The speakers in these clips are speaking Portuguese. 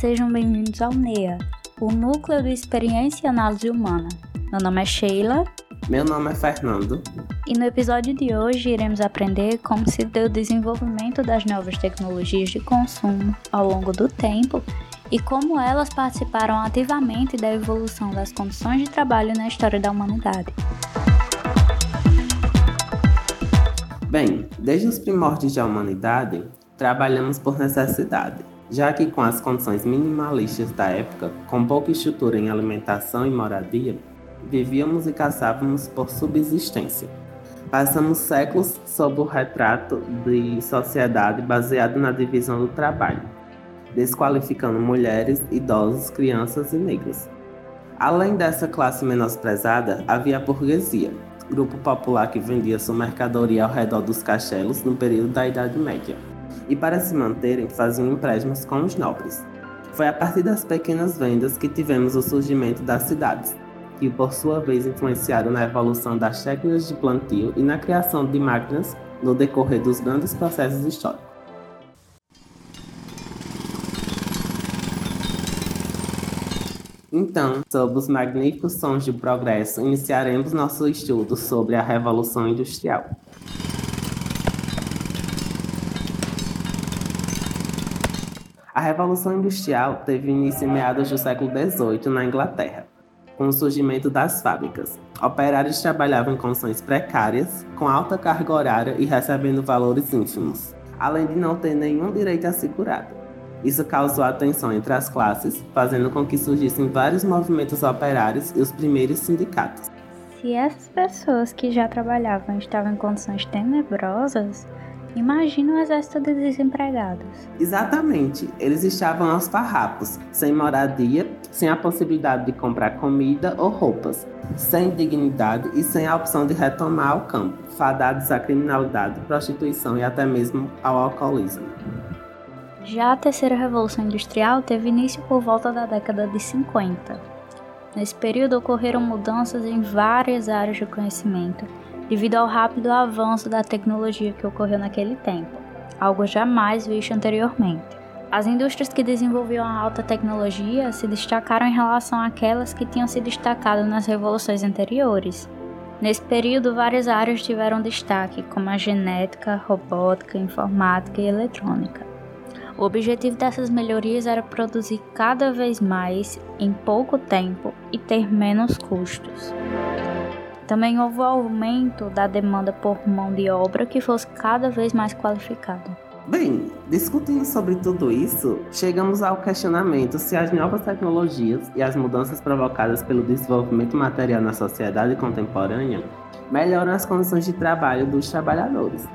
sejam bem-vindos ao NEA, o Núcleo de Experiência e Análise Humana. Meu nome é Sheila. Meu nome é Fernando. E no episódio de hoje iremos aprender como se deu o desenvolvimento das novas tecnologias de consumo ao longo do tempo e como elas participaram ativamente da evolução das condições de trabalho na história da humanidade. Bem, desde os primórdios da humanidade, trabalhamos por necessidade, já que com as condições minimalistas da época, com pouca estrutura em alimentação e moradia, vivíamos e caçávamos por subsistência. Passamos séculos sob o retrato de sociedade baseado na divisão do trabalho, desqualificando mulheres, idosos, crianças e negros. Além dessa classe menosprezada, havia a burguesia, grupo popular que vendia sua mercadoria ao redor dos castelos no período da Idade Média. E para se manterem, faziam empréstimos com os nobres. Foi a partir das pequenas vendas que tivemos o surgimento das cidades, que por sua vez influenciaram na evolução das técnicas de plantio e na criação de máquinas no decorrer dos grandes processos históricos. Então, sob os magníficos sons do progresso, iniciaremos nosso estudo sobre a Revolução Industrial. A Revolução Industrial teve início em meados do século XVIII na Inglaterra, com o surgimento das fábricas. Operários trabalhavam em condições precárias, com alta carga horária e recebendo valores ínfimos, além de não ter nenhum direito assegurado. Isso causou atenção entre as classes, fazendo com que surgissem vários movimentos operários e os primeiros sindicatos. Se essas pessoas que já trabalhavam estavam em condições tenebrosas, imagina o exército de desempregados. Exatamente, eles estavam aos farrapos, sem moradia, sem a possibilidade de comprar comida ou roupas, sem dignidade e sem a opção de retomar o campo, fadados à criminalidade, prostituição e até mesmo ao alcoolismo. Já a terceira revolução industrial teve início por volta da década de 50. Nesse período ocorreram mudanças em várias áreas de conhecimento, devido ao rápido avanço da tecnologia que ocorreu naquele tempo, algo jamais visto anteriormente. As indústrias que desenvolviam a alta tecnologia se destacaram em relação àquelas que tinham se destacado nas revoluções anteriores. Nesse período, várias áreas tiveram destaque, como a genética, robótica, informática e eletrônica. O objetivo dessas melhorias era produzir cada vez mais em pouco tempo e ter menos custos. Também houve o aumento da demanda por mão de obra que fosse cada vez mais qualificada. Bem, discutindo sobre tudo isso, chegamos ao questionamento se as novas tecnologias e as mudanças provocadas pelo desenvolvimento material na sociedade contemporânea melhoram as condições de trabalho dos trabalhadores.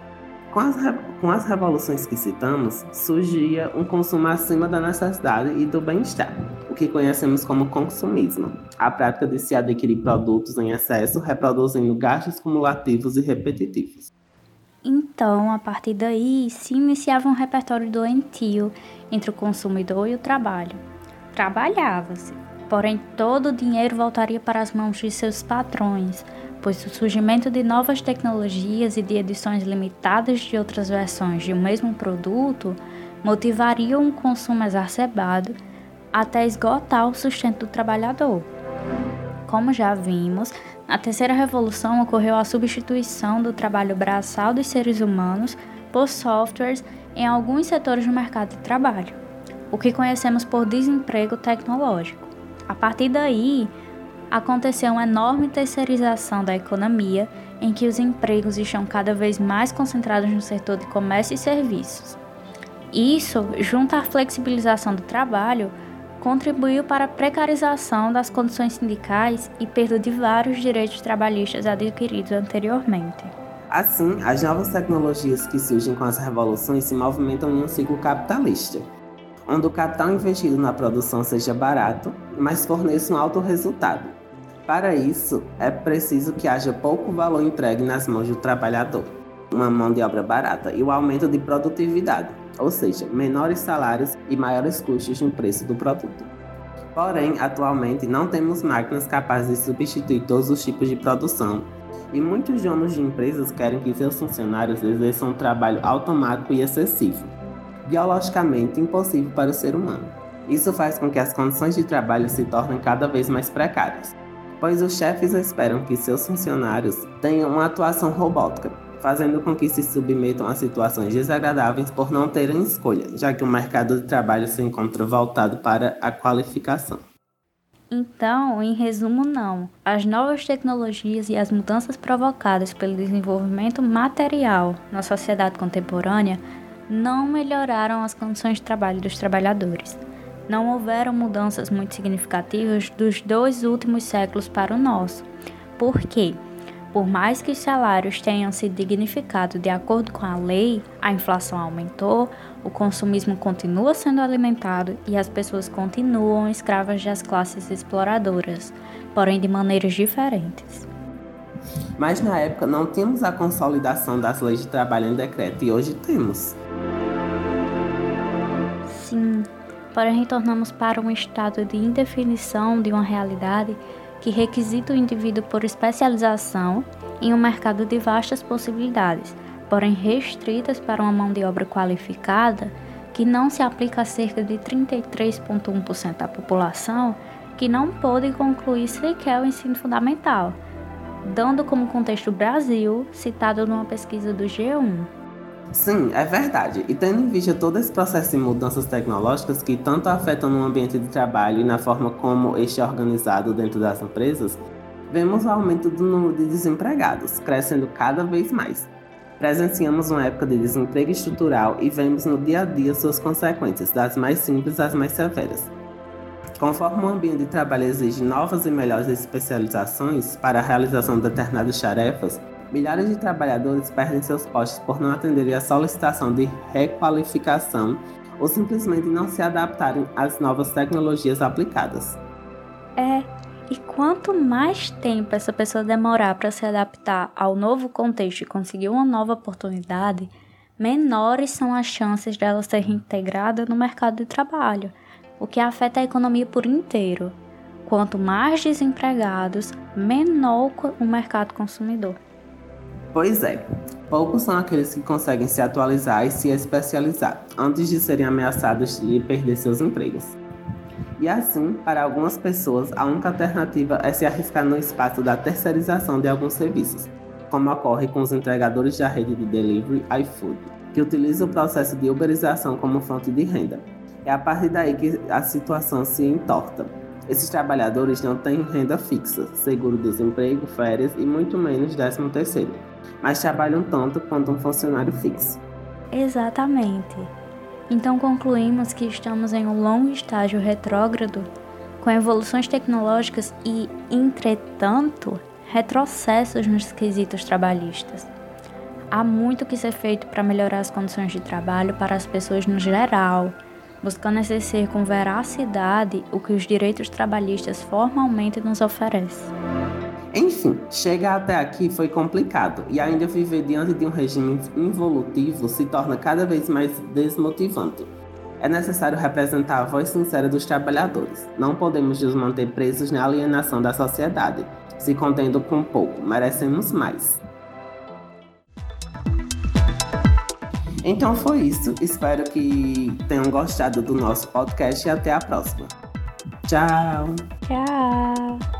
Com as, com as revoluções que citamos, surgia um consumo acima da necessidade e do bem-estar, que conhecemos como consumismo, a prática de se adquirir produtos em excesso, reproduzindo gastos cumulativos e repetitivos. Então, a partir daí, se iniciava um repertório doentio entre o consumidor e o trabalho. Trabalhava-se, porém todo o dinheiro voltaria para as mãos de seus patrões, pois o surgimento de novas tecnologias e de edições limitadas de outras versões de um mesmo produto motivariam um consumo exacerbado até esgotar o sustento do trabalhador. Como já vimos, na terceira revolução ocorreu a substituição do trabalho braçal dos seres humanos por softwares em alguns setores do mercado de trabalho, o que conhecemos por desemprego tecnológico. A partir daí, aconteceu uma enorme terceirização da economia, em que os empregos estão cada vez mais concentrados no setor de comércio e serviços. Isso, junto à flexibilização do trabalho, contribuiu para a precarização das condições sindicais e perda de vários direitos trabalhistas adquiridos anteriormente. Assim, as novas tecnologias que surgem com as revoluções se movimentam em um ciclo capitalista, onde o capital investido na produção seja barato, mas forneça um alto resultado, para isso, é preciso que haja pouco valor entregue nas mãos do trabalhador, uma mão de obra barata e o aumento de produtividade, ou seja, menores salários e maiores custos no preço do produto. Porém, atualmente não temos máquinas capazes de substituir todos os tipos de produção e muitos donos de empresas querem que seus funcionários exerçam um trabalho automático e excessivo, biologicamente impossível para o ser humano. Isso faz com que as condições de trabalho se tornem cada vez mais precárias, pois os chefes esperam que seus funcionários tenham uma atuação robótica, fazendo com que se submetam a situações desagradáveis por não terem escolha, já que o mercado de trabalho se encontra voltado para a qualificação. Então, em resumo, não. As novas tecnologias e as mudanças provocadas pelo desenvolvimento material na sociedade contemporânea não melhoraram as condições de trabalho dos trabalhadores. Não houveram mudanças muito significativas dos dois últimos séculos para o nosso. Por quê? Por mais que os salários tenham se dignificado de acordo com a lei, a inflação aumentou, o consumismo continua sendo alimentado e as pessoas continuam escravas das classes exploradoras, porém de maneiras diferentes. Mas na época não tínhamos a consolidação das leis de trabalho em decreto e hoje temos. Sim, porém retornamos para um estado de indefinição de uma realidade que requisita o indivíduo por especialização em um mercado de vastas possibilidades, porém restritas para uma mão de obra qualificada que não se aplica a cerca de 33,1% da população que não pôde concluir sequer o ensino fundamental, dando como contexto o Brasil, citado numa pesquisa do G1. Sim, é verdade. E tendo em vista todo esse processo de mudanças tecnológicas que tanto afetam no ambiente de trabalho e na forma como este é organizado dentro das empresas, vemos o aumento do número de desempregados, crescendo cada vez mais. Presenciamos uma época de desemprego estrutural e vemos no dia a dia suas consequências, das mais simples às mais severas. Conforme o ambiente de trabalho exige novas e melhores especializações para a realização de determinadas tarefas, Milhares de trabalhadores perdem seus postos por não atenderem à solicitação de requalificação ou simplesmente não se adaptarem às novas tecnologias aplicadas. É, e quanto mais tempo essa pessoa demorar para se adaptar ao novo contexto e conseguir uma nova oportunidade, menores são as chances dela ser reintegrada no mercado de trabalho, o que afeta a economia por inteiro. Quanto mais desempregados, menor o mercado consumidor. Pois é, poucos são aqueles que conseguem se atualizar e se especializar antes de serem ameaçados de perder seus empregos. E assim, para algumas pessoas, a única alternativa é se arriscar no espaço da terceirização de alguns serviços, como ocorre com os entregadores da rede de delivery iFood, que utilizam o processo de uberização como fonte de renda. É a partir daí que a situação se entorta. Esses trabalhadores não têm renda fixa, seguro-desemprego, férias e muito menos 13 terceiro mas trabalham tanto quanto um funcionário fixo. Exatamente. Então concluímos que estamos em um longo estágio retrógrado, com evoluções tecnológicas e, entretanto, retrocessos nos quesitos trabalhistas. Há muito que ser feito para melhorar as condições de trabalho para as pessoas no geral, buscando exercer com veracidade o que os direitos trabalhistas formalmente nos oferecem. Enfim, chegar até aqui foi complicado e ainda viver diante de um regime involutivo se torna cada vez mais desmotivante. É necessário representar a voz sincera dos trabalhadores. Não podemos nos manter presos na alienação da sociedade. Se contendo com pouco, merecemos mais. Então foi isso. Espero que tenham gostado do nosso podcast e até a próxima. Tchau! Tchau!